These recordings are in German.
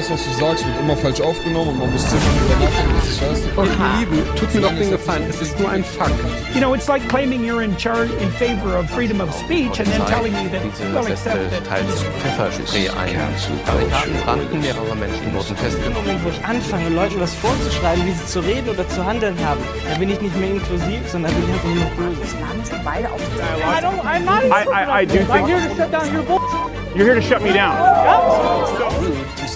das, was du sagst, wird immer falsch aufgenommen und man muss ziemlich drüber nachdenken, das ist scheiße. Und ihr Lieben, tut mir doch den Gefallen, es ist nur ein Fakt. You know, it's like claiming you're in charge in favor of freedom of speech and then telling me that we'll accept that. teils Pfefferspray ein. Barrikaden brannten, mehrere Menschen wurden festgenommen. Wo ich anfange, Leuten was vorzuschreiben, wie sie zu reden oder zu handeln haben, dann bin ich nicht mehr inklusiv, sondern bin ich einfach nur böse. I don't, I'm not. I, I, I do I'm think here to shut down your bull. you're here to shut me down.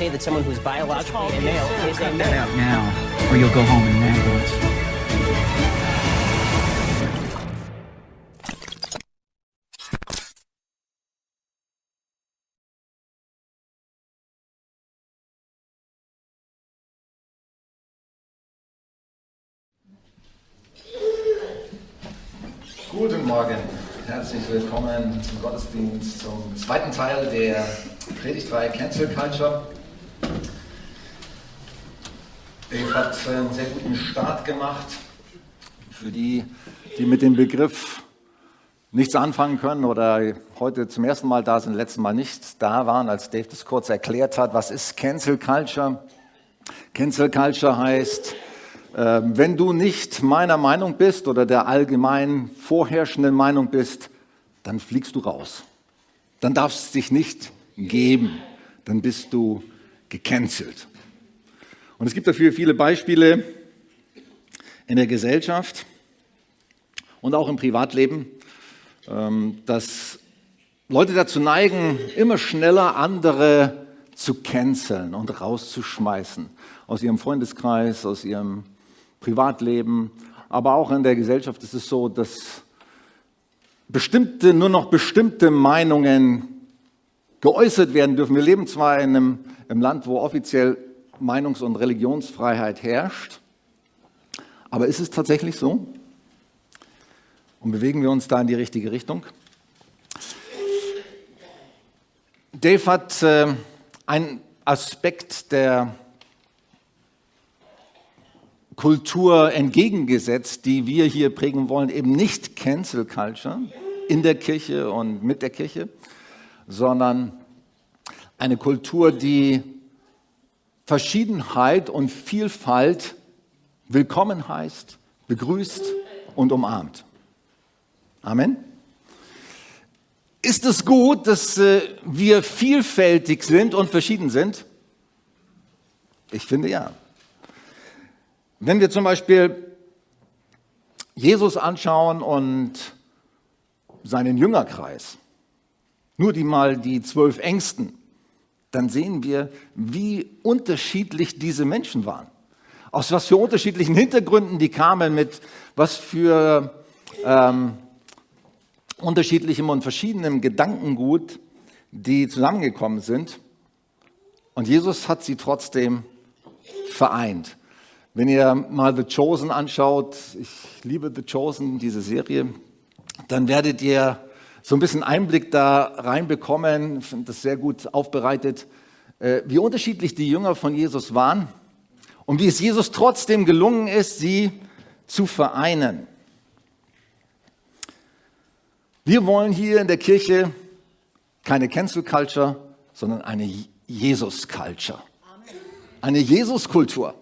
Rude to say that someone who's biologically a male is a male. out now, or you'll go home in an ambulance. Guten Morgen, herzlich willkommen zum Gottesdienst, zum zweiten Teil der Predigtreihe Cancel Culture. Dave hat einen sehr guten Start gemacht. Für die, die mit dem Begriff nichts anfangen können oder heute zum ersten Mal da sind, letzten Mal nicht da waren, als Dave das kurz erklärt hat, was ist Cancel Culture? Cancel Culture heißt, äh, wenn du nicht meiner Meinung bist oder der allgemein vorherrschenden Meinung bist, dann fliegst du raus. Dann darfst du dich nicht geben. Dann bist du gecancelt. Und es gibt dafür viele Beispiele in der Gesellschaft und auch im Privatleben, ähm, dass Leute dazu neigen, immer schneller andere zu canceln und rauszuschmeißen aus ihrem Freundeskreis, aus ihrem Privatleben, aber auch in der Gesellschaft ist es so, dass bestimmte, nur noch bestimmte Meinungen geäußert werden dürfen. Wir leben zwar in einem, im Land, wo offiziell Meinungs- und Religionsfreiheit herrscht, aber ist es tatsächlich so? Und bewegen wir uns da in die richtige Richtung? Dave hat äh, einen Aspekt der Kultur entgegengesetzt, die wir hier prägen wollen, eben nicht Cancel Culture in der Kirche und mit der Kirche, sondern eine Kultur, die Verschiedenheit und Vielfalt willkommen heißt, begrüßt und umarmt. Amen. Ist es gut, dass äh, wir vielfältig sind und verschieden sind? Ich finde ja. Wenn wir zum Beispiel Jesus anschauen und seinen Jüngerkreis, nur die mal die zwölf Ängsten, dann sehen wir, wie unterschiedlich diese Menschen waren. Aus was für unterschiedlichen Hintergründen die kamen, mit was für ähm, unterschiedlichem und verschiedenem Gedankengut die zusammengekommen sind. Und Jesus hat sie trotzdem vereint. Wenn ihr mal The Chosen anschaut, ich liebe The Chosen, diese Serie, dann werdet ihr so ein bisschen Einblick da reinbekommen, finde das sehr gut aufbereitet, äh, wie unterschiedlich die Jünger von Jesus waren und wie es Jesus trotzdem gelungen ist, sie zu vereinen. Wir wollen hier in der Kirche keine Cancel Culture, sondern eine Jesus Culture. Eine Jesus Kultur.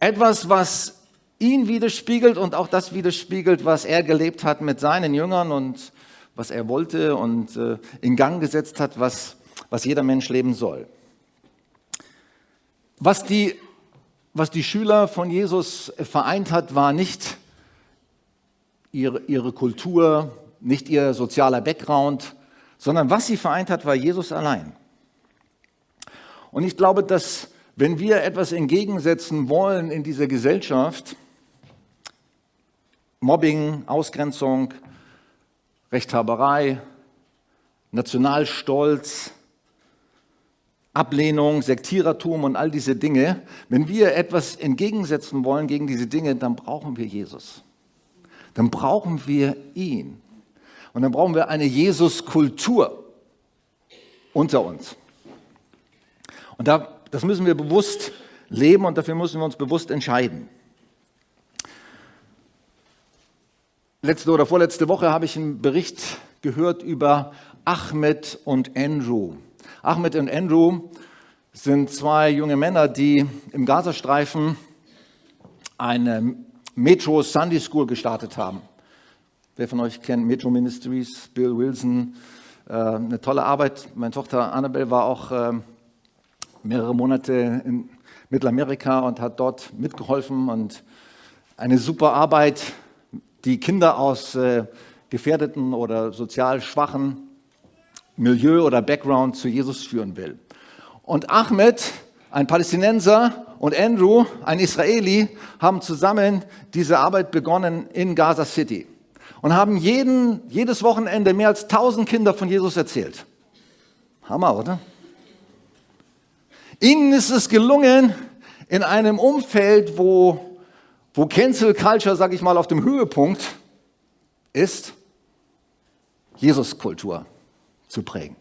Etwas, was ihn widerspiegelt und auch das widerspiegelt, was er gelebt hat mit seinen Jüngern und was er wollte und äh, in Gang gesetzt hat, was, was jeder Mensch leben soll. Was die, was die Schüler von Jesus vereint hat, war nicht ihre, ihre Kultur, nicht ihr sozialer Background, sondern was sie vereint hat, war Jesus allein. Und ich glaube, dass wenn wir etwas entgegensetzen wollen in dieser Gesellschaft, Mobbing, Ausgrenzung, Rechthaberei, Nationalstolz, Ablehnung, Sektierertum und all diese Dinge, wenn wir etwas entgegensetzen wollen gegen diese Dinge, dann brauchen wir Jesus. Dann brauchen wir ihn. Und dann brauchen wir eine Jesus-Kultur unter uns. Und da, das müssen wir bewusst leben und dafür müssen wir uns bewusst entscheiden. Letzte oder vorletzte Woche habe ich einen Bericht gehört über Ahmed und Andrew. Ahmed und Andrew sind zwei junge Männer, die im Gazastreifen eine Metro Sunday School gestartet haben. Wer von euch kennt Metro Ministries, Bill Wilson, äh, eine tolle Arbeit. Meine Tochter Annabelle war auch äh, mehrere Monate in Mittelamerika und hat dort mitgeholfen und eine super Arbeit, die Kinder aus äh, gefährdeten oder sozial schwachen Milieu oder Background zu Jesus führen will. Und Ahmed, ein Palästinenser, und Andrew, ein Israeli, haben zusammen diese Arbeit begonnen in Gaza City und haben jeden, jedes Wochenende mehr als 1000 Kinder von Jesus erzählt. Hammer, oder? Ihnen ist es gelungen, in einem Umfeld, wo, wo Cancel Culture, sag ich mal, auf dem Höhepunkt ist, Jesus-Kultur zu prägen.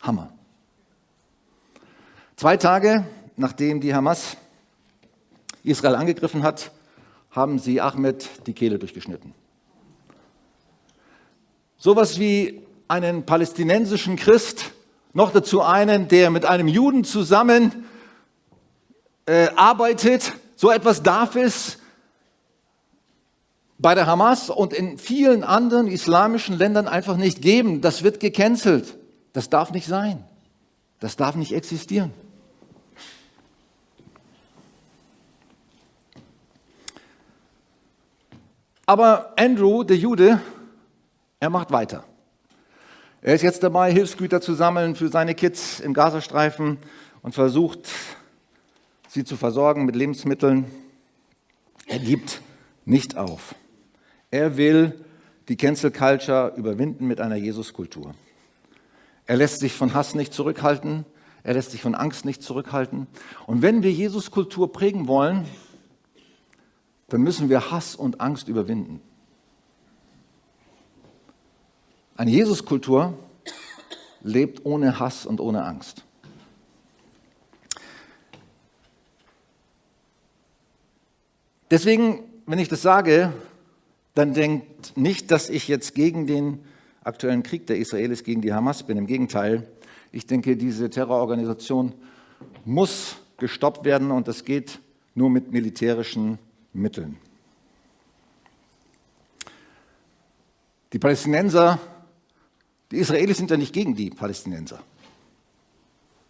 Hammer. Zwei Tage nachdem die Hamas Israel angegriffen hat, haben sie Ahmed die Kehle durchgeschnitten. Sowas wie einen palästinensischen Christ, noch dazu einen, der mit einem Juden zusammen äh, arbeitet, so etwas darf es bei der Hamas und in vielen anderen islamischen Ländern einfach nicht geben. Das wird gecancelt. Das darf nicht sein. Das darf nicht existieren. Aber Andrew, der Jude, er macht weiter. Er ist jetzt dabei, Hilfsgüter zu sammeln für seine Kids im Gazastreifen und versucht, sie zu versorgen mit Lebensmitteln. Er gibt nicht auf. Er will die Cancel Culture überwinden mit einer Jesuskultur. Er lässt sich von Hass nicht zurückhalten. Er lässt sich von Angst nicht zurückhalten. Und wenn wir Jesuskultur prägen wollen, dann müssen wir Hass und Angst überwinden. Eine Jesuskultur lebt ohne Hass und ohne Angst. Deswegen, wenn ich das sage, dann denkt nicht, dass ich jetzt gegen den aktuellen Krieg der Israelis gegen die Hamas bin. Im Gegenteil, ich denke, diese Terrororganisation muss gestoppt werden und das geht nur mit militärischen Mitteln. Die Palästinenser, die Israelis sind ja nicht gegen die Palästinenser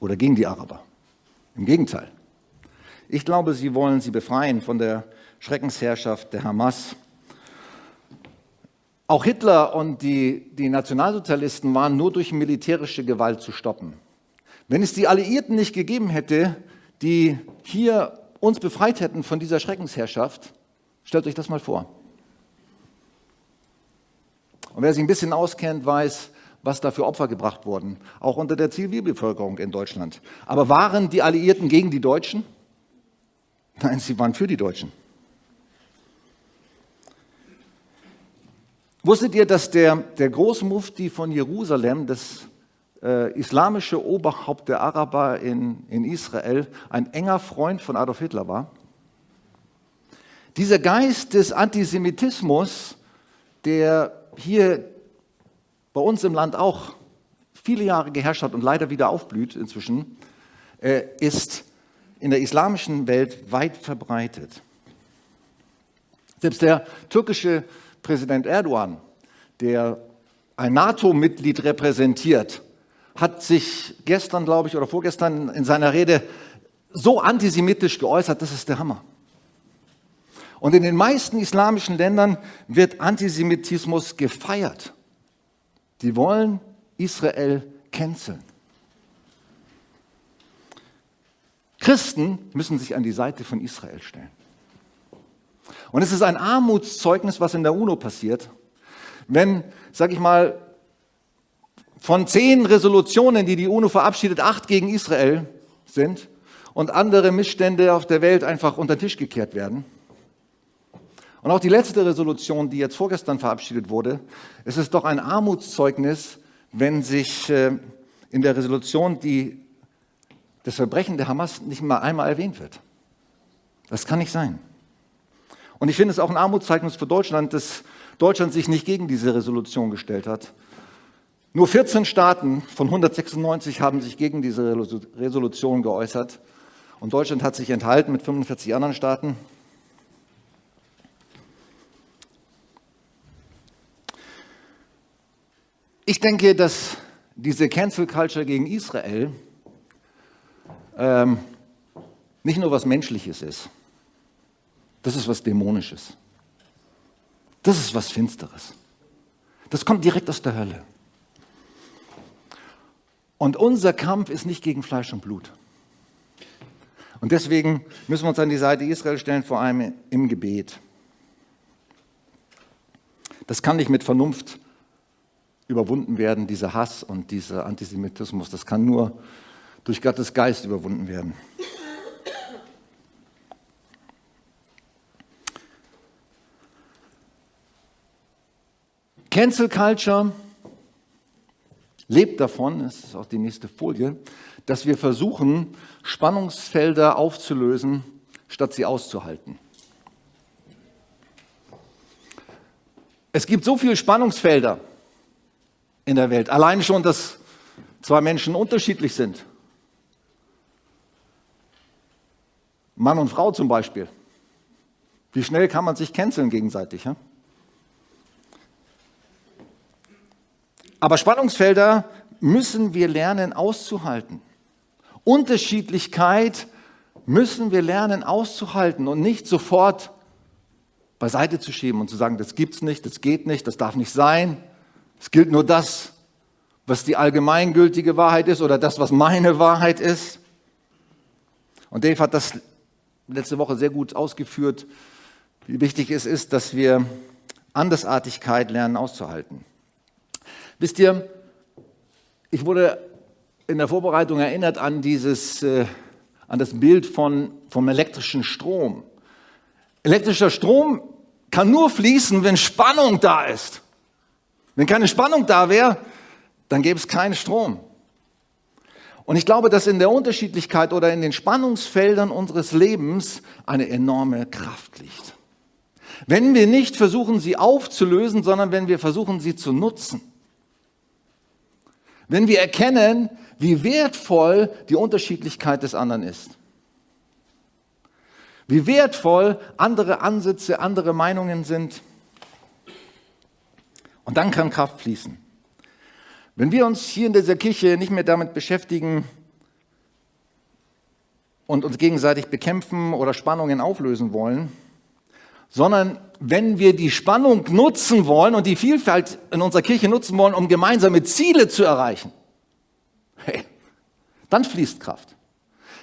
oder gegen die Araber. Im Gegenteil. Ich glaube, sie wollen sie befreien von der Schreckensherrschaft der Hamas. Auch Hitler und die, die Nationalsozialisten waren nur durch militärische Gewalt zu stoppen. Wenn es die Alliierten nicht gegeben hätte, die hier uns befreit hätten von dieser Schreckensherrschaft, stellt euch das mal vor. Und wer sich ein bisschen auskennt, weiß, was da für Opfer gebracht wurden, auch unter der Zivilbevölkerung in Deutschland. Aber waren die Alliierten gegen die Deutschen? Nein, sie waren für die Deutschen. Wusstet ihr, dass der, der Großmufti von Jerusalem, das äh, islamische Oberhaupt der Araber in, in Israel ein enger Freund von Adolf Hitler war. Dieser Geist des Antisemitismus, der hier bei uns im Land auch viele Jahre geherrscht hat und leider wieder aufblüht inzwischen, äh, ist in der islamischen Welt weit verbreitet. Selbst der türkische Präsident Erdogan, der ein NATO-Mitglied repräsentiert, hat sich gestern, glaube ich, oder vorgestern in seiner Rede so antisemitisch geäußert, das ist der Hammer. Und in den meisten islamischen Ländern wird Antisemitismus gefeiert. Die wollen Israel canceln. Christen müssen sich an die Seite von Israel stellen. Und es ist ein Armutszeugnis, was in der UNO passiert, wenn, sag ich mal, von zehn Resolutionen, die die UNO verabschiedet, acht gegen Israel sind und andere Missstände auf der Welt einfach unter den Tisch gekehrt werden. Und auch die letzte Resolution, die jetzt vorgestern verabschiedet wurde, es ist doch ein Armutszeugnis, wenn sich äh, in der Resolution die, das Verbrechen der Hamas nicht mal einmal erwähnt wird. Das kann nicht sein. Und ich finde es auch ein Armutszeugnis für Deutschland, dass Deutschland sich nicht gegen diese Resolution gestellt hat, Nur 14 Staaten von 196 haben sich gegen diese Resolution geäußert. Und Deutschland hat sich enthalten mit 45 anderen Staaten. Ich denke, dass diese Cancel Culture gegen Israel ähm, nicht nur was Menschliches ist, das ist was Dämonisches. Das ist was Finsteres. Das kommt direkt aus der Hölle. Und unser Kampf ist nicht gegen Fleisch und Blut. Und deswegen müssen wir uns an die Seite Israel stellen, vor allem im Gebet. Das kann nicht mit Vernunft überwunden werden, dieser Hass und dieser Antisemitismus. Das kann nur durch Gottes Geist überwunden werden. Cancel Culture lebt davon, das ist auch die nächste Folie, dass wir versuchen, Spannungsfelder aufzulösen, statt sie auszuhalten. Es gibt so viele Spannungsfelder in der Welt. Allein schon, dass zwei Menschen unterschiedlich sind. Mann und Frau zum Beispiel. Wie schnell kann man sich canceln gegenseitig? Ja? Aber Spannungsfelder müssen wir lernen auszuhalten. Unterschiedlichkeit müssen wir lernen auszuhalten und nicht sofort beiseite zu schieben und zu sagen, das gibt's nicht, das geht nicht, das darf nicht sein. Es gilt nur das, was die allgemeingültige Wahrheit ist oder das, was meine Wahrheit ist. Und Dave hat das letzte Woche sehr gut ausgeführt, wie wichtig es ist, dass wir Andersartigkeit lernen auszuhalten. Wisst ihr, ich wurde in der Vorbereitung erinnert an dieses, äh, an das Bild von, vom elektrischen Strom. Elektrischer Strom kann nur fließen, wenn Spannung da ist. Wenn keine Spannung da wäre, dann gäbe es keinen Strom. Und ich glaube, dass in der Unterschiedlichkeit oder in den Spannungsfeldern unseres Lebens eine enorme Kraft liegt. Wenn wir nicht versuchen, sie aufzulösen, sondern wenn wir versuchen, sie zu nutzen. Wenn wir erkennen, wie wertvoll die Unterschiedlichkeit des anderen ist. Wie wertvoll andere Ansätze, andere Meinungen sind. Und dann kann Kraft fließen. Wenn wir uns hier in dieser Kirche nicht mehr damit beschäftigen und uns gegenseitig bekämpfen oder Spannungen auflösen wollen, sondern wenn wir die Spannung nutzen wollen und die Vielfalt in unserer Kirche nutzen wollen, um gemeinsame Ziele zu erreichen, hey, dann fließt Kraft.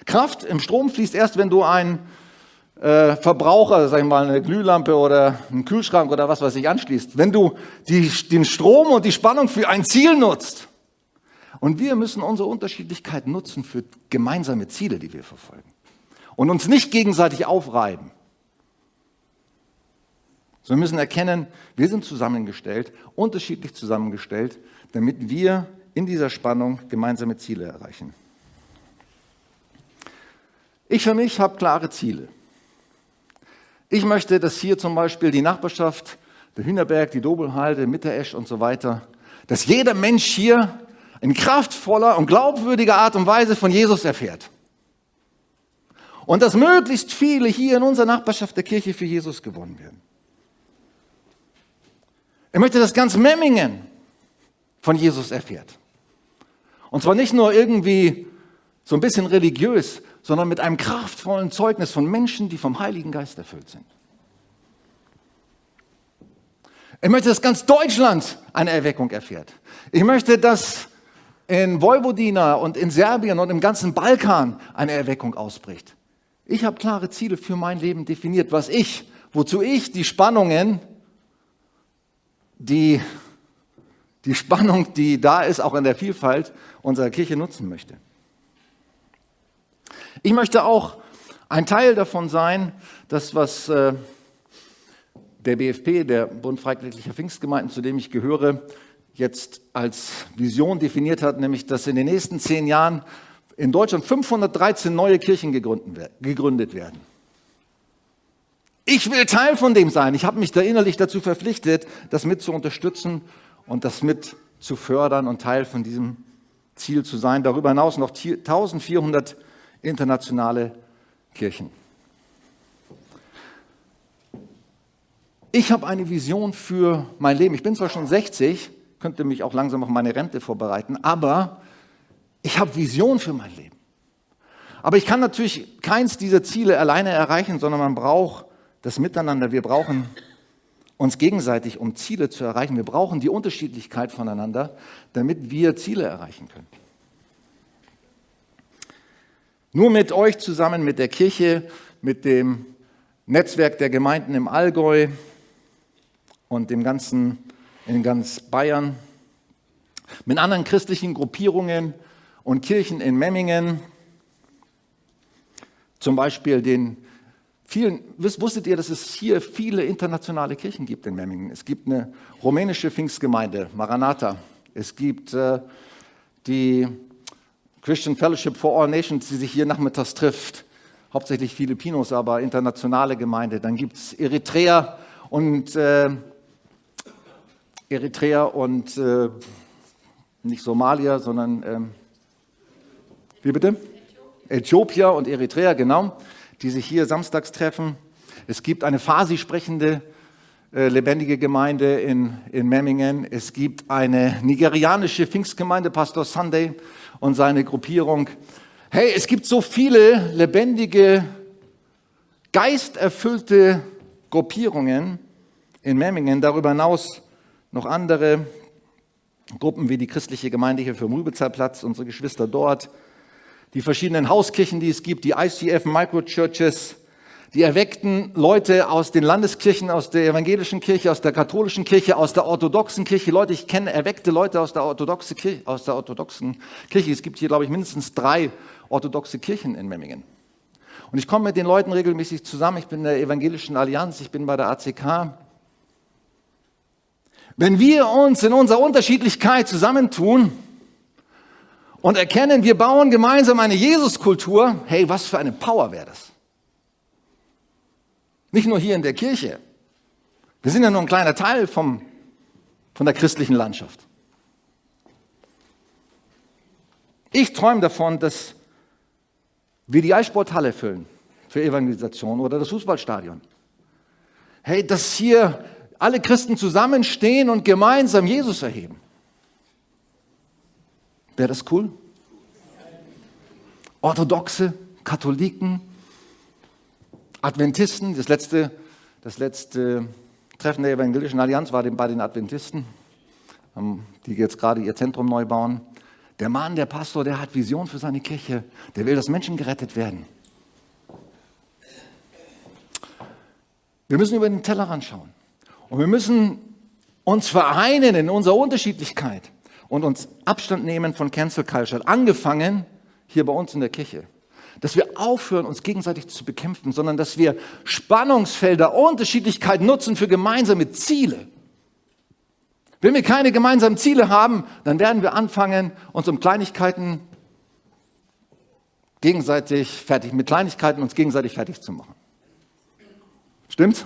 Kraft im Strom fließt erst, wenn du einen äh, Verbraucher, sag ich mal, eine Glühlampe oder einen Kühlschrank oder was weiß ich anschließt. Wenn du die, den Strom und die Spannung für ein Ziel nutzt. Und wir müssen unsere Unterschiedlichkeit nutzen für gemeinsame Ziele, die wir verfolgen. Und uns nicht gegenseitig aufreiben. So, wir müssen erkennen, wir sind zusammengestellt, unterschiedlich zusammengestellt, damit wir in dieser Spannung gemeinsame Ziele erreichen. Ich für mich habe klare Ziele. Ich möchte, dass hier zum Beispiel die Nachbarschaft, der Hühnerberg, die Dobelhalde, Mitteresch und so weiter, dass jeder Mensch hier in kraftvoller und glaubwürdiger Art und Weise von Jesus erfährt. Und dass möglichst viele hier in unserer Nachbarschaft der Kirche für Jesus gewonnen werden. Er möchte, dass ganz Memmingen von Jesus erfährt. Und zwar nicht nur irgendwie so ein bisschen religiös, sondern mit einem kraftvollen Zeugnis von Menschen, die vom Heiligen Geist erfüllt sind. Ich möchte, dass ganz Deutschland eine Erweckung erfährt. Ich möchte, dass in Vojvodina und in Serbien und im ganzen Balkan eine Erweckung ausbricht. Ich habe klare Ziele für mein Leben definiert, was ich, wozu ich die Spannungen die, die Spannung, die da ist, auch in der Vielfalt unserer Kirche nutzen möchte. Ich möchte auch ein Teil davon sein, das, was äh, der BFP, der Bund Freikirchlicher Pfingstgemeinden, zu dem ich gehöre, jetzt als Vision definiert hat, nämlich dass in den nächsten zehn Jahren in Deutschland 513 neue Kirchen gegründet werden. Ich will Teil von dem sein. Ich habe mich da innerlich dazu verpflichtet, das mit zu unterstützen und das mit zu fördern und Teil von diesem Ziel zu sein. Darüber hinaus noch 1400 internationale Kirchen. Ich habe eine Vision für mein Leben. Ich bin zwar schon 60, könnte mich auch langsam auf meine Rente vorbereiten, aber ich habe Vision für mein Leben. Aber ich kann natürlich keins dieser Ziele alleine erreichen, sondern man braucht das Miteinander. Wir brauchen uns gegenseitig, um Ziele zu erreichen. Wir brauchen die Unterschiedlichkeit voneinander, damit wir Ziele erreichen können. Nur mit euch zusammen, mit der Kirche, mit dem Netzwerk der Gemeinden im Allgäu und dem ganzen, in ganz Bayern, mit anderen christlichen Gruppierungen und Kirchen in Memmingen, zum Beispiel den vielen, wusstet ihr, dass es hier viele internationale Kirchen gibt in Memmingen? Es gibt eine rumänische Pfingstgemeinde, Maranatha. Es gibt äh, die Christian Fellowship for All Nations, die sich hier nachmittags trifft. Hauptsächlich Filipinos, aber internationale Gemeinde. Dann gibt es Eritrea und äh, Eritrea und äh, nicht Somalia, sondern ähm, wie bitte? Äthiopia und Eritrea, genau die sich hier samstags treffen. Es gibt eine Farsi sprechende äh, lebendige Gemeinde in, in Memmingen. Es gibt eine nigerianische Pfingstgemeinde, Pastor Sunday und seine Gruppierung. Hey, es gibt so viele lebendige, geisterfüllte Gruppierungen in Memmingen. Darüber hinaus noch andere Gruppen wie die christliche Gemeinde hier für Rübezahlplatz, unsere Geschwister dort die verschiedenen Hauskirchen, die es gibt, die ICF Microchurches, die erweckten Leute aus den Landeskirchen, aus der evangelischen Kirche, aus der katholischen Kirche, aus der orthodoxen Kirche. Leute, ich kenne erweckte Leute aus der, orthodoxe Kirche, aus der orthodoxen Kirche. Es gibt hier, glaube ich, mindestens drei orthodoxe Kirchen in Memmingen. Und ich komme mit den Leuten regelmäßig zusammen. Ich bin in der Evangelischen Allianz, ich bin bei der ACK. Wenn wir uns in unserer Unterschiedlichkeit zusammentun, und erkennen, wir bauen gemeinsam eine Jesuskultur, hey, was für eine Power wäre das? Nicht nur hier in der Kirche. Wir sind ja nur ein kleiner Teil vom, von der christlichen Landschaft. Ich träume davon, dass wir die Eissporthalle füllen für Evangelisation oder das Fußballstadion. Hey, dass hier alle Christen zusammenstehen und gemeinsam Jesus erheben. Wäre das cool? Orthodoxe, Katholiken, Adventisten, das letzte, das letzte Treffen der Evangelischen Allianz war bei den Adventisten, die jetzt gerade ihr Zentrum neu bauen. Der Mann, der Pastor, der hat Vision für seine Kirche, der will, dass Menschen gerettet werden. Wir müssen über den Tellerrand schauen. Und wir müssen uns vereinen in unserer Unterschiedlichkeit und uns Abstand nehmen von Cancel Culture. Angefangen hier bei uns in der Kirche. Dass wir aufhören, uns gegenseitig zu bekämpfen, sondern dass wir Spannungsfelder, Unterschiedlichkeit nutzen für gemeinsame Ziele. Wenn wir keine gemeinsamen Ziele haben, dann werden wir anfangen, uns um Kleinigkeiten gegenseitig fertig, mit Kleinigkeiten uns gegenseitig fertig zu machen. Stimmt's?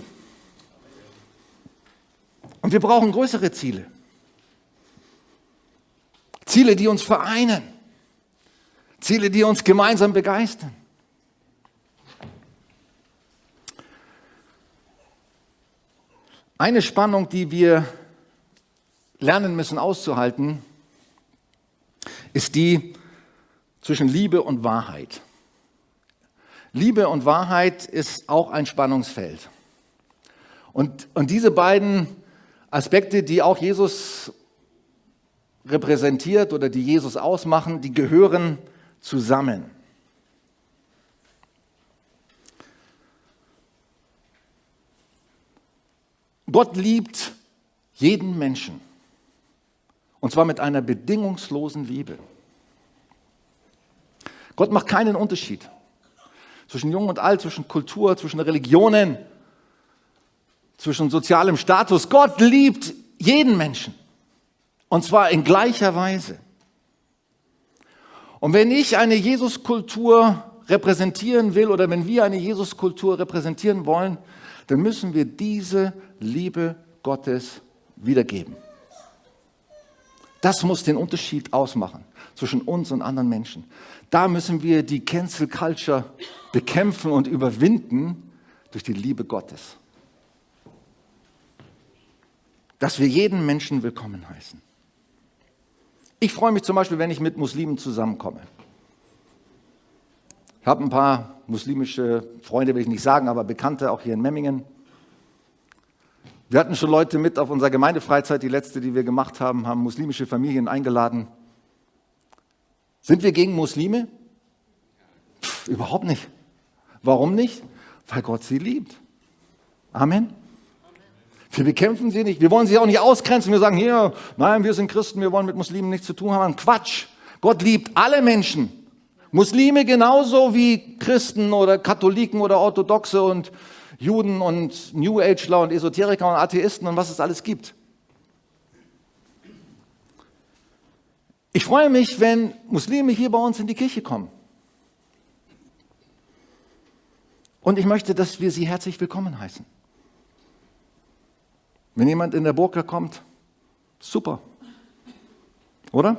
Und wir brauchen größere Ziele. Ziele, die uns vereinen. Ziele, die uns gemeinsam begeistern. Eine Spannung, die wir lernen müssen auszuhalten, ist die zwischen Liebe und Wahrheit. Liebe und Wahrheit ist auch ein Spannungsfeld. Und, und diese beiden Aspekte, die auch Jesus repräsentiert oder die Jesus ausmachen, die gehören zusammen. Gott liebt jeden Menschen. Und zwar mit einer bedingungslosen Liebe. Gott macht keinen Unterschied zwischen Jung und Alt, zwischen Kultur, zwischen Religionen, zwischen sozialem Status. Gott liebt jeden Menschen. Und zwar in gleicher Weise. Und wenn ich eine Jesuskultur repräsentieren will oder wenn wir eine Jesuskultur repräsentieren wollen, dann müssen wir diese Liebe Gottes wiedergeben. Das muss den Unterschied ausmachen zwischen uns und anderen Menschen. Da müssen wir die Cancel Culture bekämpfen und überwinden durch die Liebe Gottes. Dass wir jeden Menschen willkommen heißen. Ich freue mich zum Beispiel, wenn ich mit Muslimen zusammenkomme. Ich habe ein paar muslimische Freunde, will ich nicht sagen, aber Bekannte auch hier in Memmingen. Wir hatten schon Leute mit auf unserer Gemeindefreizeit, die letzte, die wir gemacht haben, haben muslimische Familien eingeladen. Sind wir gegen Muslime? Pff, überhaupt nicht. Warum nicht? Weil Gott sie liebt. Amen. Wir bekämpfen sie nicht. Wir wollen sie auch nicht ausgrenzen. Wir sagen hier, nein, wir sind Christen, wir wollen mit Muslimen nichts zu tun haben. Quatsch. Gott liebt alle Menschen. Muslime genauso wie Christen oder Katholiken oder Orthodoxe und Juden und New Ageler und Esoteriker und Atheisten und was es alles gibt. Ich freue mich, wenn Muslime hier bei uns in die Kirche kommen. Und ich möchte, dass wir sie herzlich willkommen heißen. Wenn jemand in der Burka kommt, super. Oder?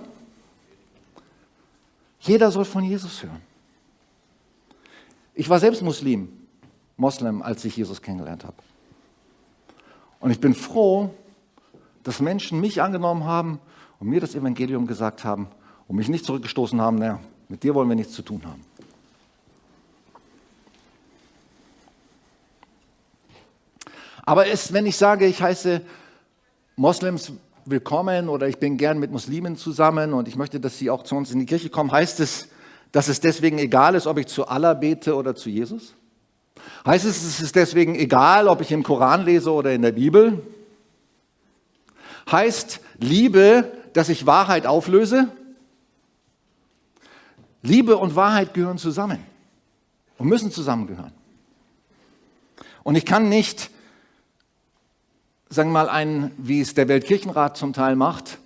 Jeder soll von Jesus hören. Ich war selbst Muslim. Moslem, als ich Jesus kennengelernt habe. Und ich bin froh, dass Menschen mich angenommen haben und mir das Evangelium gesagt haben und mich nicht zurückgestoßen haben, naja, mit dir wollen wir nichts zu tun haben. Aber es, wenn ich sage, ich heiße Moslems willkommen oder ich bin gern mit Muslimen zusammen und ich möchte, dass sie auch zu uns in die Kirche kommen, heißt es, dass es deswegen egal ist, ob ich zu Allah bete oder zu Jesus? Heißt es, es ist deswegen egal, ob ich im Koran lese oder in der Bibel? Heißt Liebe, dass ich Wahrheit auflöse? Liebe und Wahrheit gehören zusammen und müssen zusammengehören. Und ich kann nicht, sagen wir mal, ein, wie es der Weltkirchenrat zum Teil macht,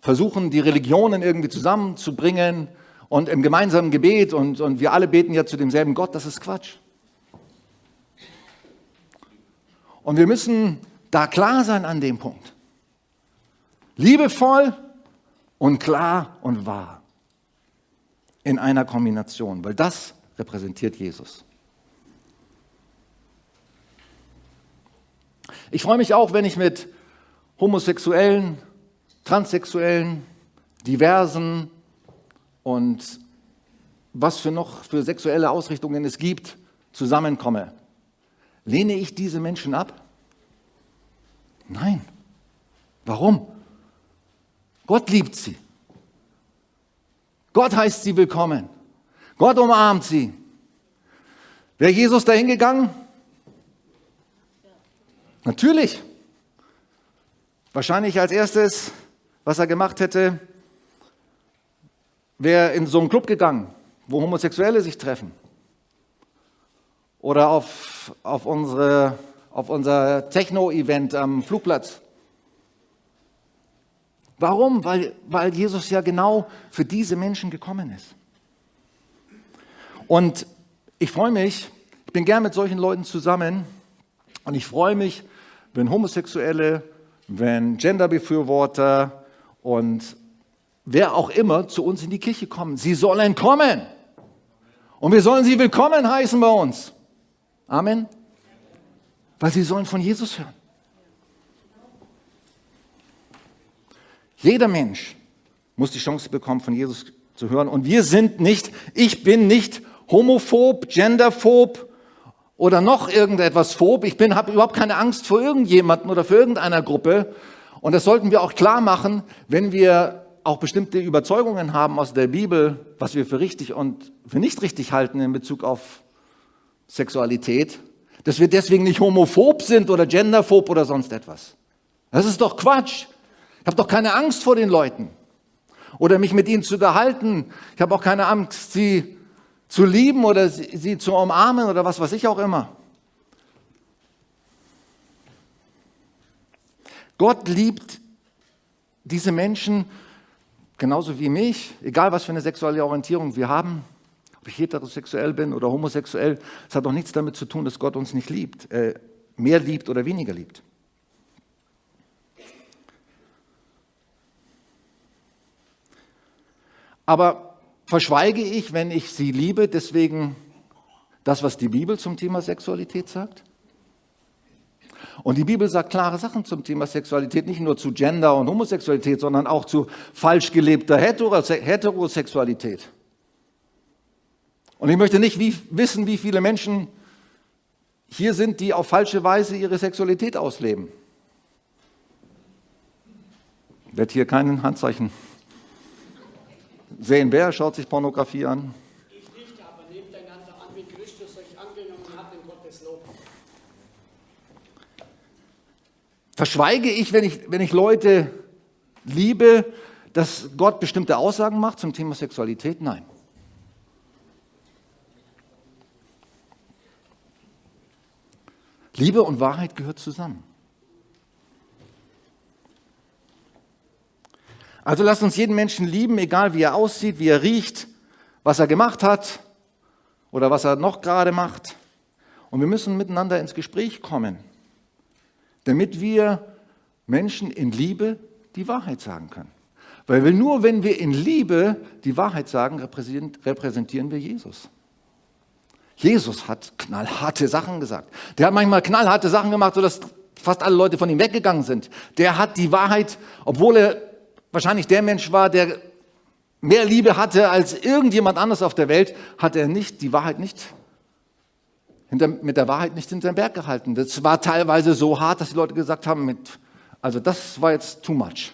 versuchen, die Religionen irgendwie zusammenzubringen und im gemeinsamen Gebet und, und wir alle beten ja zu demselben Gott, das ist Quatsch. Und wir müssen da klar sein an dem Punkt. Liebevoll und klar und wahr. In einer Kombination, weil das repräsentiert Jesus. Ich freue mich auch, wenn ich mit Homosexuellen, Transsexuellen, Diversen und was für noch für sexuelle Ausrichtungen es gibt, zusammenkomme. Lehne ich diese Menschen ab? Nein. Warum? Gott liebt sie. Gott heißt sie willkommen. Gott umarmt sie. Wäre Jesus dahin gegangen? Natürlich. Wahrscheinlich als erstes, was er gemacht hätte, wäre in so einen Club gegangen, wo Homosexuelle sich treffen oder auf, auf, unsere, auf unser Techno-Event am Flugplatz. Warum? Weil, weil Jesus ja genau für diese Menschen gekommen ist. Und ich freue mich, ich bin gern mit solchen Leuten zusammen und ich freue mich, wenn Homosexuelle, wenn Genderbefürworter und wer auch immer zu uns in die Kirche kommen. Sie sollen kommen. Und wir sollen sie willkommen heißen bei uns. Amen. Weil sie sollen von Jesus hören. Jeder Mensch muss die Chance bekommen, von Jesus zu hören. Und wir sind nicht, ich bin nicht homophob, genderphob oder noch irgendetwas phob. Ich habe überhaupt keine Angst vor irgendjemanden oder für irgendeiner Gruppe. Und das sollten wir auch klar machen, wenn wir auch bestimmte Überzeugungen haben aus der Bibel, was wir für richtig und für nicht richtig halten in Bezug auf Sexualität, dass wir deswegen nicht homophob sind oder genderphob oder sonst etwas. Das ist doch Quatsch. Ich habe doch keine Angst vor den Leuten oder mich mit ihnen zu unterhalten. Ich habe auch keine Angst, sie zu lieben oder sie, sie zu umarmen oder was weiß ich auch immer. Gott liebt diese Menschen genauso wie mich, egal was für eine sexuelle Orientierung wir haben ob ich heterosexuell bin oder homosexuell, es hat doch nichts damit zu tun, dass Gott uns nicht liebt, äh, mehr liebt oder weniger liebt. Aber verschweige ich, wenn ich sie liebe, deswegen das, was die Bibel zum Thema Sexualität sagt? Und die Bibel sagt klare Sachen zum Thema Sexualität, nicht nur zu Gender und Homosexualität, sondern auch zu falsch gelebter Heterosexualität. Und ich möchte nicht wie, wissen, wie viele Menschen hier sind, die auf falsche Weise ihre Sexualität ausleben. Wird hier kein Handzeichen sehen. Wer schaut sich Pornografie an? Ich nicht, aber nehmt einander an, wie Christus euch angenommen hat in Gottes Lob. Verschweige ich, wenn ich, wenn ich Leute liebe, dass Gott bestimmte Aussagen macht zum Thema Sexualität? Nein. Liebe und Wahrheit gehört zusammen. Also lasst uns jeden Menschen lieben, egal wie er aussieht, wie er riecht, was er gemacht hat oder was er noch gerade macht. Und wir müssen miteinander ins Gespräch kommen, damit wir Menschen in Liebe die Wahrheit sagen können. Weil wir nur, wenn wir in Liebe die Wahrheit sagen, repräsentieren wir Jesus. Jesus hat knallharte Sachen gesagt. Der hat manchmal knallharte Sachen gemacht, sodass fast alle Leute von ihm weggegangen sind. Der hat die Wahrheit, obwohl er wahrscheinlich der Mensch war, der mehr Liebe hatte als irgendjemand anders auf der Welt, hat er nicht die Wahrheit nicht hinter, mit der Wahrheit nicht hinter den Berg gehalten. Das war teilweise so hart, dass die Leute gesagt haben, mit, also das war jetzt too much.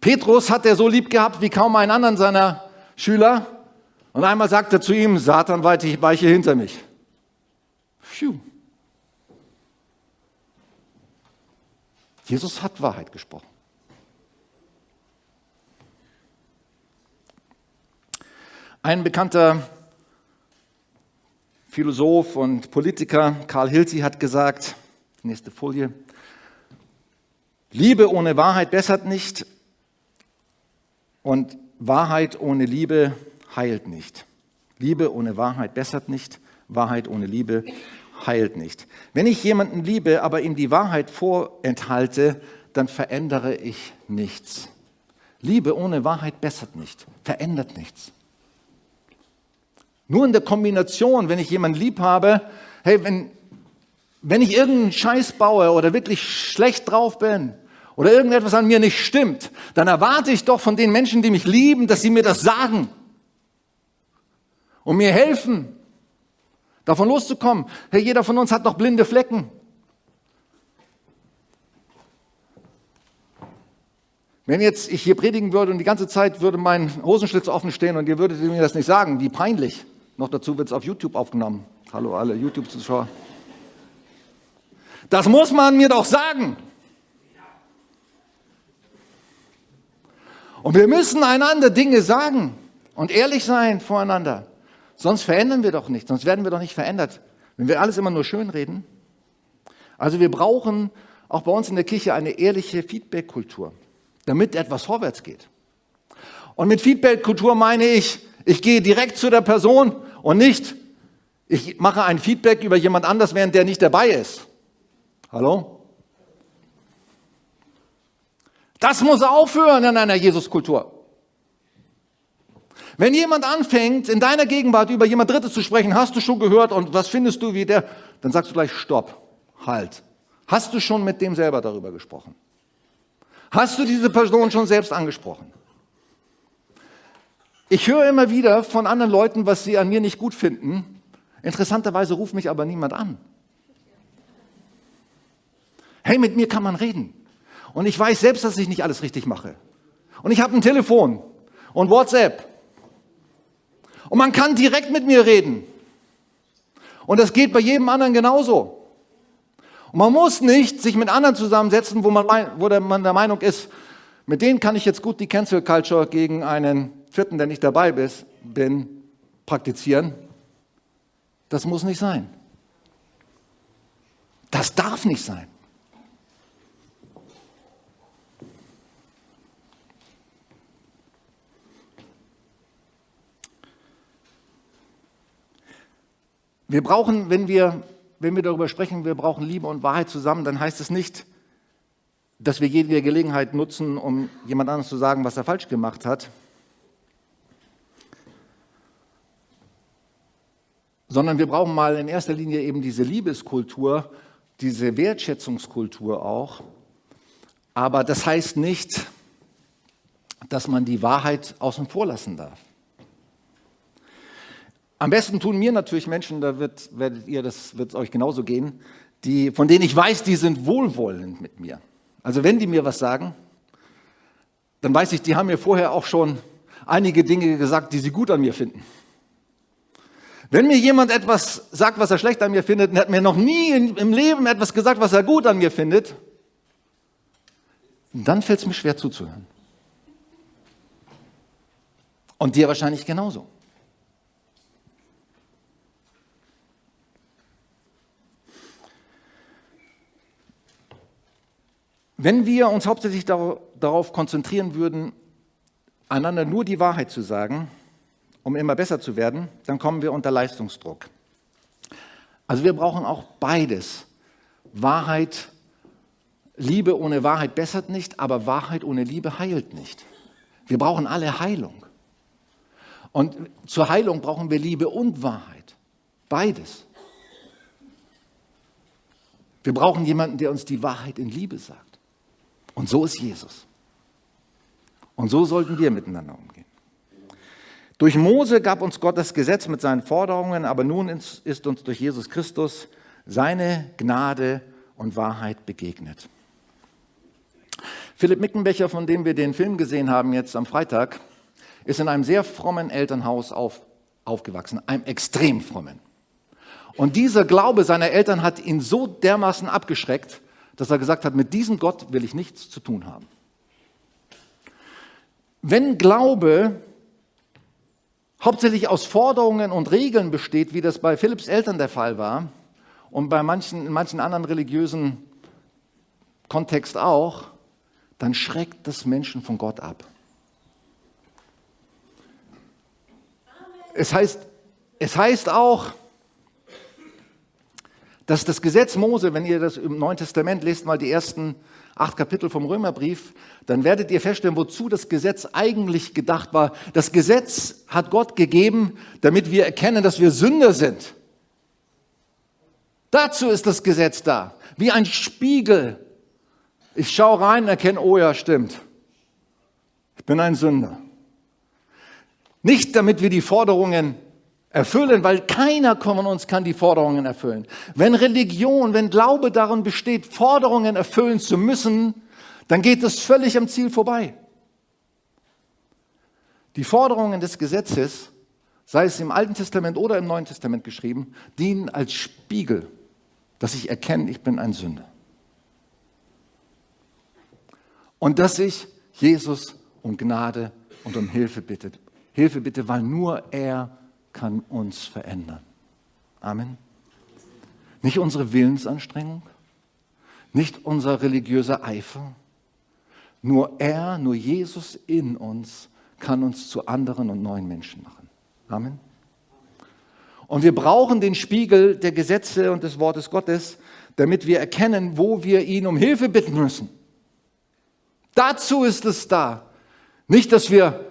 Petrus hat er so lieb gehabt wie kaum einen anderen seiner Schüler. Und einmal sagt er zu ihm, Satan weiche hinter mich. Phew. Jesus hat Wahrheit gesprochen. Ein bekannter Philosoph und Politiker, Karl Hilti, hat gesagt, nächste Folie, Liebe ohne Wahrheit bessert nicht und Wahrheit ohne Liebe heilt nicht. Liebe ohne Wahrheit bessert nicht, Wahrheit ohne Liebe heilt nicht. Wenn ich jemanden liebe, aber ihm die Wahrheit vorenthalte, dann verändere ich nichts. Liebe ohne Wahrheit bessert nicht, verändert nichts. Nur in der Kombination, wenn ich jemanden lieb habe, hey, wenn, wenn ich irgendeinen Scheiß baue oder wirklich schlecht drauf bin oder irgendetwas an mir nicht stimmt, dann erwarte ich doch von den Menschen, die mich lieben, dass sie mir das sagen und mir helfen davon loszukommen. Hey, jeder von uns hat noch blinde Flecken. Wenn jetzt ich hier predigen würde und die ganze Zeit würde mein Hosenschlitz offen stehen und ihr würdet mir das nicht sagen, wie peinlich. Noch dazu wird es auf YouTube aufgenommen. Hallo alle YouTube-Zuschauer. Das muss man mir doch sagen. Und wir müssen einander Dinge sagen und ehrlich sein voreinander. Sonst verändern wir doch nicht, sonst werden wir doch nicht verändert. Wenn wir alles immer nur schön reden. Also wir brauchen auch bei uns in der Kirche eine ehrliche Feedback-Kultur, damit etwas vorwärts geht. Und mit Feedback-Kultur meine ich, ich gehe direkt zu der Person und nicht, ich mache ein Feedback über jemand anders, während der nicht dabei ist. Hallo? Das muss aufhören in einer Jesus-Kultur. Wenn jemand anfängt, in deiner Gegenwart über jemand Drittes zu sprechen, hast du schon gehört und was findest du wie der, dann sagst du gleich Stopp, halt. Hast du schon mit dem selber darüber gesprochen? Hast du diese Person schon selbst angesprochen? Ich höre immer wieder von anderen Leuten, was sie an mir nicht gut finden. Interessanterweise ruft mich aber niemand an. Hey, mit mir kann man reden. Und ich weiß selbst, dass ich nicht alles richtig mache. Und ich habe ein Telefon und WhatsApp und man kann direkt mit mir reden. Und das geht bei jedem anderen genauso. Und man muss nicht sich mit anderen zusammensetzen, wo man, wo man der Meinung ist, mit denen kann ich jetzt gut die Cancel Culture gegen einen vierten, der nicht dabei ist, bin, praktizieren. Das muss nicht sein. Das darf nicht sein. Wir brauchen, wenn wir, wenn wir darüber sprechen, wir brauchen Liebe und Wahrheit zusammen, dann heißt es nicht, dass wir jede Gelegenheit nutzen, um jemand anderes zu sagen, was er falsch gemacht hat, sondern wir brauchen mal in erster Linie eben diese Liebeskultur, diese Wertschätzungskultur auch. Aber das heißt nicht, dass man die Wahrheit außen vor lassen darf. Am besten tun mir natürlich Menschen, da wird, werdet ihr, das wird euch genauso gehen, die, von denen ich weiß, die sind wohlwollend mit mir. Also wenn die mir was sagen, dann weiß ich, die haben mir vorher auch schon einige Dinge gesagt, die sie gut an mir finden. Wenn mir jemand etwas sagt, was er schlecht an mir findet, und hat mir noch nie im Leben etwas gesagt, was er gut an mir findet, dann fällt es mir schwer zuzuhören. Und dir wahrscheinlich genauso. Wenn wir uns hauptsächlich darauf konzentrieren würden, einander nur die Wahrheit zu sagen, um immer besser zu werden, dann kommen wir unter Leistungsdruck. Also wir brauchen auch beides. Wahrheit, Liebe ohne Wahrheit bessert nicht, aber Wahrheit ohne Liebe heilt nicht. Wir brauchen alle Heilung. Und zur Heilung brauchen wir Liebe und Wahrheit. Beides. Wir brauchen jemanden, der uns die Wahrheit in Liebe sagt. Und so ist Jesus. Und so sollten wir miteinander umgehen. Durch Mose gab uns Gott das Gesetz mit seinen Forderungen, aber nun ist uns durch Jesus Christus seine Gnade und Wahrheit begegnet. Philipp Mickenbecher, von dem wir den Film gesehen haben jetzt am Freitag, ist in einem sehr frommen Elternhaus auf, aufgewachsen, einem extrem frommen. Und dieser Glaube seiner Eltern hat ihn so dermaßen abgeschreckt, dass er gesagt hat, mit diesem Gott will ich nichts zu tun haben. Wenn Glaube hauptsächlich aus Forderungen und Regeln besteht, wie das bei Philipps Eltern der Fall war und bei manchen, in manchen anderen religiösen Kontext auch, dann schreckt das Menschen von Gott ab. Es heißt, es heißt auch, dass das Gesetz Mose, wenn ihr das im Neuen Testament lest, mal die ersten acht Kapitel vom Römerbrief, dann werdet ihr feststellen, wozu das Gesetz eigentlich gedacht war. Das Gesetz hat Gott gegeben, damit wir erkennen, dass wir Sünder sind. Dazu ist das Gesetz da, wie ein Spiegel. Ich schaue rein und erkenne, oh ja, stimmt. Ich bin ein Sünder. Nicht damit wir die Forderungen erfüllen, weil keiner von uns kann die Forderungen erfüllen. Wenn Religion, wenn Glaube darin besteht, Forderungen erfüllen zu müssen, dann geht es völlig am Ziel vorbei. Die Forderungen des Gesetzes, sei es im Alten Testament oder im Neuen Testament geschrieben, dienen als Spiegel, dass ich erkenne, ich bin ein Sünder. Und dass ich Jesus um Gnade und um Hilfe bitte. Hilfe bitte, weil nur er kann uns verändern. Amen. Nicht unsere Willensanstrengung, nicht unser religiöser Eifer. Nur er, nur Jesus in uns kann uns zu anderen und neuen Menschen machen. Amen. Und wir brauchen den Spiegel der Gesetze und des Wortes Gottes, damit wir erkennen, wo wir ihn um Hilfe bitten müssen. Dazu ist es da. Nicht, dass wir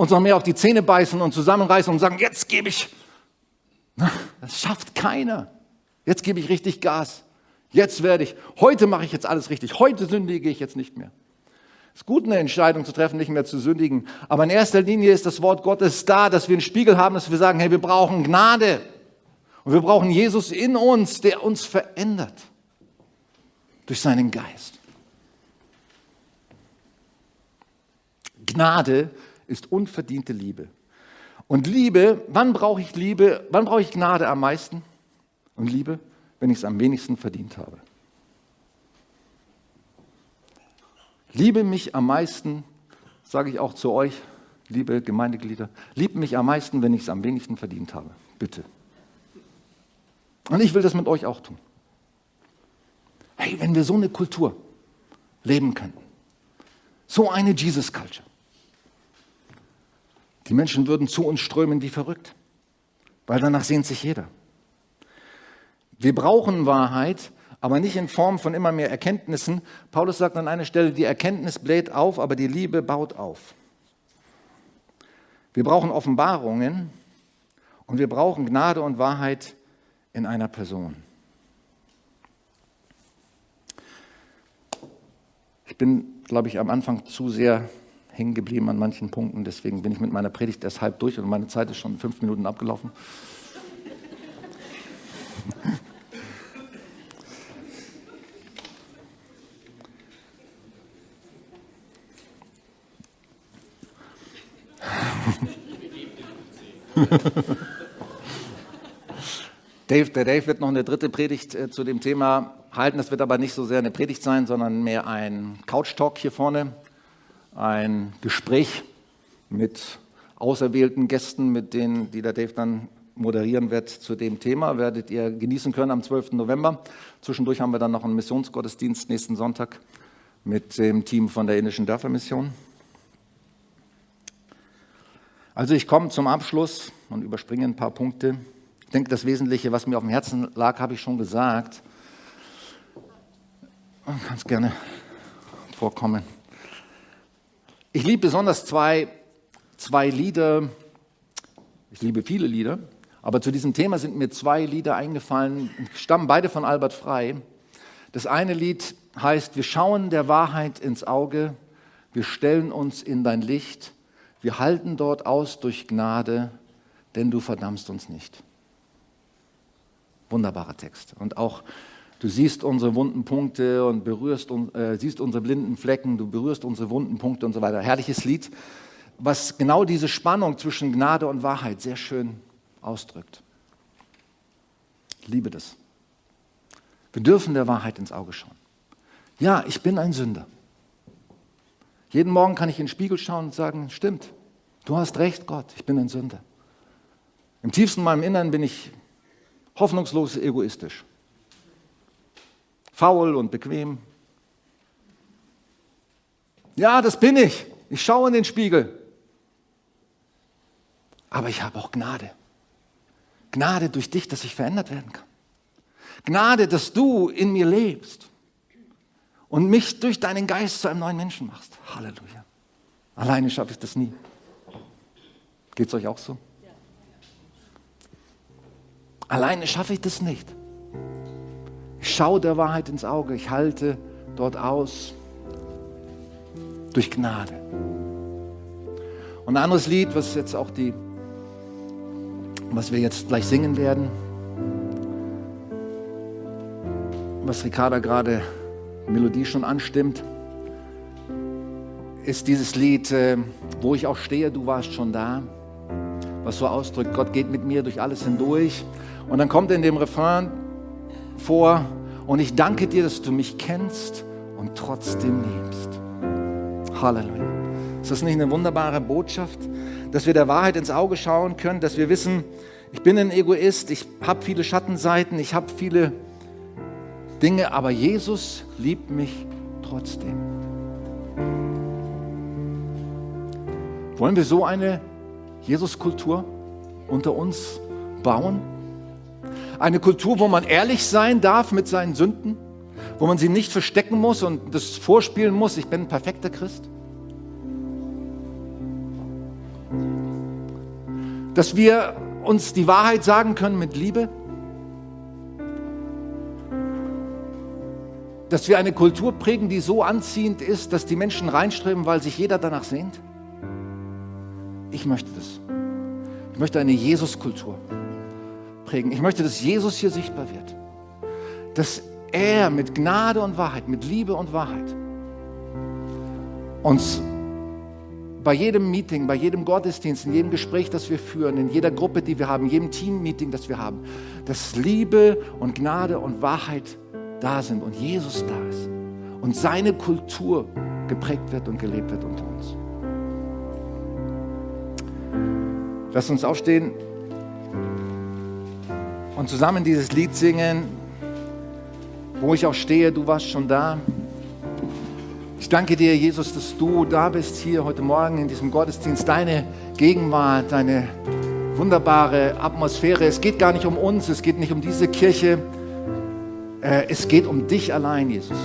uns noch mehr auf die Zähne beißen und zusammenreißen und sagen, jetzt gebe ich. Das schafft keiner. Jetzt gebe ich richtig Gas. Jetzt werde ich, heute mache ich jetzt alles richtig. Heute sündige ich jetzt nicht mehr. Es ist gut, eine Entscheidung zu treffen, nicht mehr zu sündigen. Aber in erster Linie ist das Wort Gottes da, dass wir einen Spiegel haben, dass wir sagen, hey, wir brauchen Gnade. Und wir brauchen Jesus in uns, der uns verändert. Durch seinen Geist. Gnade ist unverdiente Liebe. Und Liebe, wann brauche ich Liebe? Wann brauche ich Gnade am meisten? Und Liebe, wenn ich es am wenigsten verdient habe. Liebe mich am meisten, sage ich auch zu euch, liebe Gemeindeglieder, liebe mich am meisten, wenn ich es am wenigsten verdient habe. Bitte. Und ich will das mit euch auch tun. Hey, wenn wir so eine Kultur leben könnten, so eine Jesus-Culture, die Menschen würden zu uns strömen wie verrückt, weil danach sehnt sich jeder. Wir brauchen Wahrheit, aber nicht in Form von immer mehr Erkenntnissen. Paulus sagt an einer Stelle, die Erkenntnis bläht auf, aber die Liebe baut auf. Wir brauchen Offenbarungen und wir brauchen Gnade und Wahrheit in einer Person. Ich bin, glaube ich, am Anfang zu sehr hängen geblieben an manchen Punkten, deswegen bin ich mit meiner Predigt erst halb durch und meine Zeit ist schon fünf Minuten abgelaufen. Dave, der Dave wird noch eine dritte Predigt äh, zu dem Thema halten. Das wird aber nicht so sehr eine Predigt sein, sondern mehr ein Couch-Talk hier vorne. Ein Gespräch mit auserwählten Gästen, mit denen, die der Dave dann moderieren wird zu dem Thema. Werdet ihr genießen können am 12. November. Zwischendurch haben wir dann noch einen Missionsgottesdienst nächsten Sonntag mit dem Team von der indischen Dörfermission. Also ich komme zum Abschluss und überspringe ein paar Punkte. Ich denke, das Wesentliche, was mir auf dem Herzen lag, habe ich schon gesagt. Es gerne vorkommen. Ich liebe besonders zwei, zwei Lieder. Ich liebe viele Lieder, aber zu diesem Thema sind mir zwei Lieder eingefallen, stammen beide von Albert Frei. Das eine Lied heißt, wir schauen der Wahrheit ins Auge, wir stellen uns in dein Licht, wir halten dort aus durch Gnade, denn du verdammst uns nicht. Wunderbarer Text. Und auch du siehst unsere wunden Punkte und berührst, äh, siehst unsere blinden Flecken, du berührst unsere wunden Punkte und so weiter. Herrliches Lied, was genau diese Spannung zwischen Gnade und Wahrheit sehr schön ausdrückt. Ich liebe das. Wir dürfen der Wahrheit ins Auge schauen. Ja, ich bin ein Sünder. Jeden Morgen kann ich in den Spiegel schauen und sagen, stimmt, du hast recht, Gott, ich bin ein Sünder. Im tiefsten meinem Innern bin ich hoffnungslos egoistisch, faul und bequem. Ja, das bin ich. Ich schaue in den Spiegel. Aber ich habe auch Gnade. Gnade durch dich, dass ich verändert werden kann. Gnade, dass du in mir lebst und mich durch deinen Geist zu einem neuen Menschen machst. Halleluja. Alleine schaffe ich das nie. Geht es euch auch so? Alleine schaffe ich das nicht. Ich schaue der Wahrheit ins Auge, ich halte dort aus durch Gnade. Und ein anderes Lied, was jetzt auch die, was wir jetzt gleich singen werden, was Ricarda gerade Melodie schon anstimmt, ist dieses Lied, äh, wo ich auch stehe, du warst schon da, was so ausdrückt, Gott geht mit mir durch alles hindurch. Und dann kommt in dem Refrain vor, und ich danke dir, dass du mich kennst und trotzdem liebst. Halleluja. Ist das nicht eine wunderbare Botschaft, dass wir der Wahrheit ins Auge schauen können, dass wir wissen, ich bin ein Egoist, ich habe viele Schattenseiten, ich habe viele Dinge, aber Jesus liebt mich trotzdem. Wollen wir so eine Jesuskultur unter uns bauen? Eine Kultur, wo man ehrlich sein darf mit seinen Sünden, wo man sie nicht verstecken muss und das vorspielen muss, ich bin ein perfekter Christ. Dass wir uns die Wahrheit sagen können mit Liebe. Dass wir eine Kultur prägen, die so anziehend ist, dass die Menschen reinstreben, weil sich jeder danach sehnt. Ich möchte das. Ich möchte eine Jesuskultur prägen. Ich möchte, dass Jesus hier sichtbar wird. Dass er mit Gnade und Wahrheit, mit Liebe und Wahrheit uns bei jedem Meeting, bei jedem Gottesdienst, in jedem Gespräch, das wir führen, in jeder Gruppe, die wir haben, jedem Team-Meeting, das wir haben, dass Liebe und Gnade und Wahrheit da sind und Jesus da ist und seine Kultur geprägt wird und gelebt wird unter uns. Lass uns aufstehen und zusammen dieses Lied singen, wo ich auch stehe, du warst schon da. Ich danke dir, Jesus, dass du da bist hier heute Morgen in diesem Gottesdienst. Deine Gegenwart, deine wunderbare Atmosphäre. Es geht gar nicht um uns, es geht nicht um diese Kirche. Äh, es geht um dich allein, Jesus.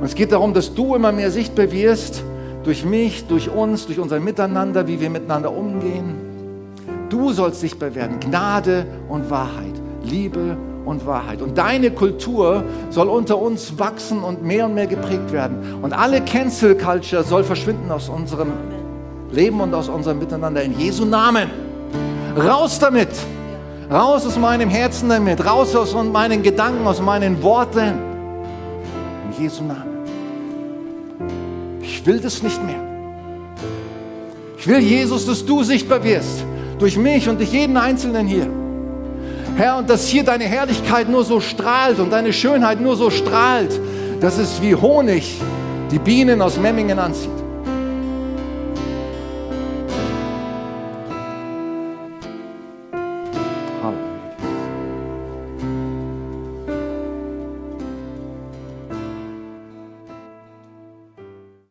Und es geht darum, dass du immer mehr sichtbar wirst durch mich, durch uns, durch unser Miteinander, wie wir miteinander umgehen. Du sollst sichtbar werden. Gnade und Wahrheit, Liebe und Wahrheit. Und deine Kultur soll unter uns wachsen und mehr und mehr geprägt werden. Und alle Cancel Culture soll verschwinden aus unserem Leben und aus unserem Miteinander. In Jesu Namen. Raus damit. Raus aus meinem Herzen damit. Raus aus meinen Gedanken, aus meinen Worten. In Jesu Namen. Ich will das nicht mehr. Ich will, Jesus, dass du sichtbar wirst. Durch mich und durch jeden Einzelnen hier. Herr, und dass hier deine Herrlichkeit nur so strahlt und deine Schönheit nur so strahlt, dass es wie Honig die Bienen aus Memmingen anzieht.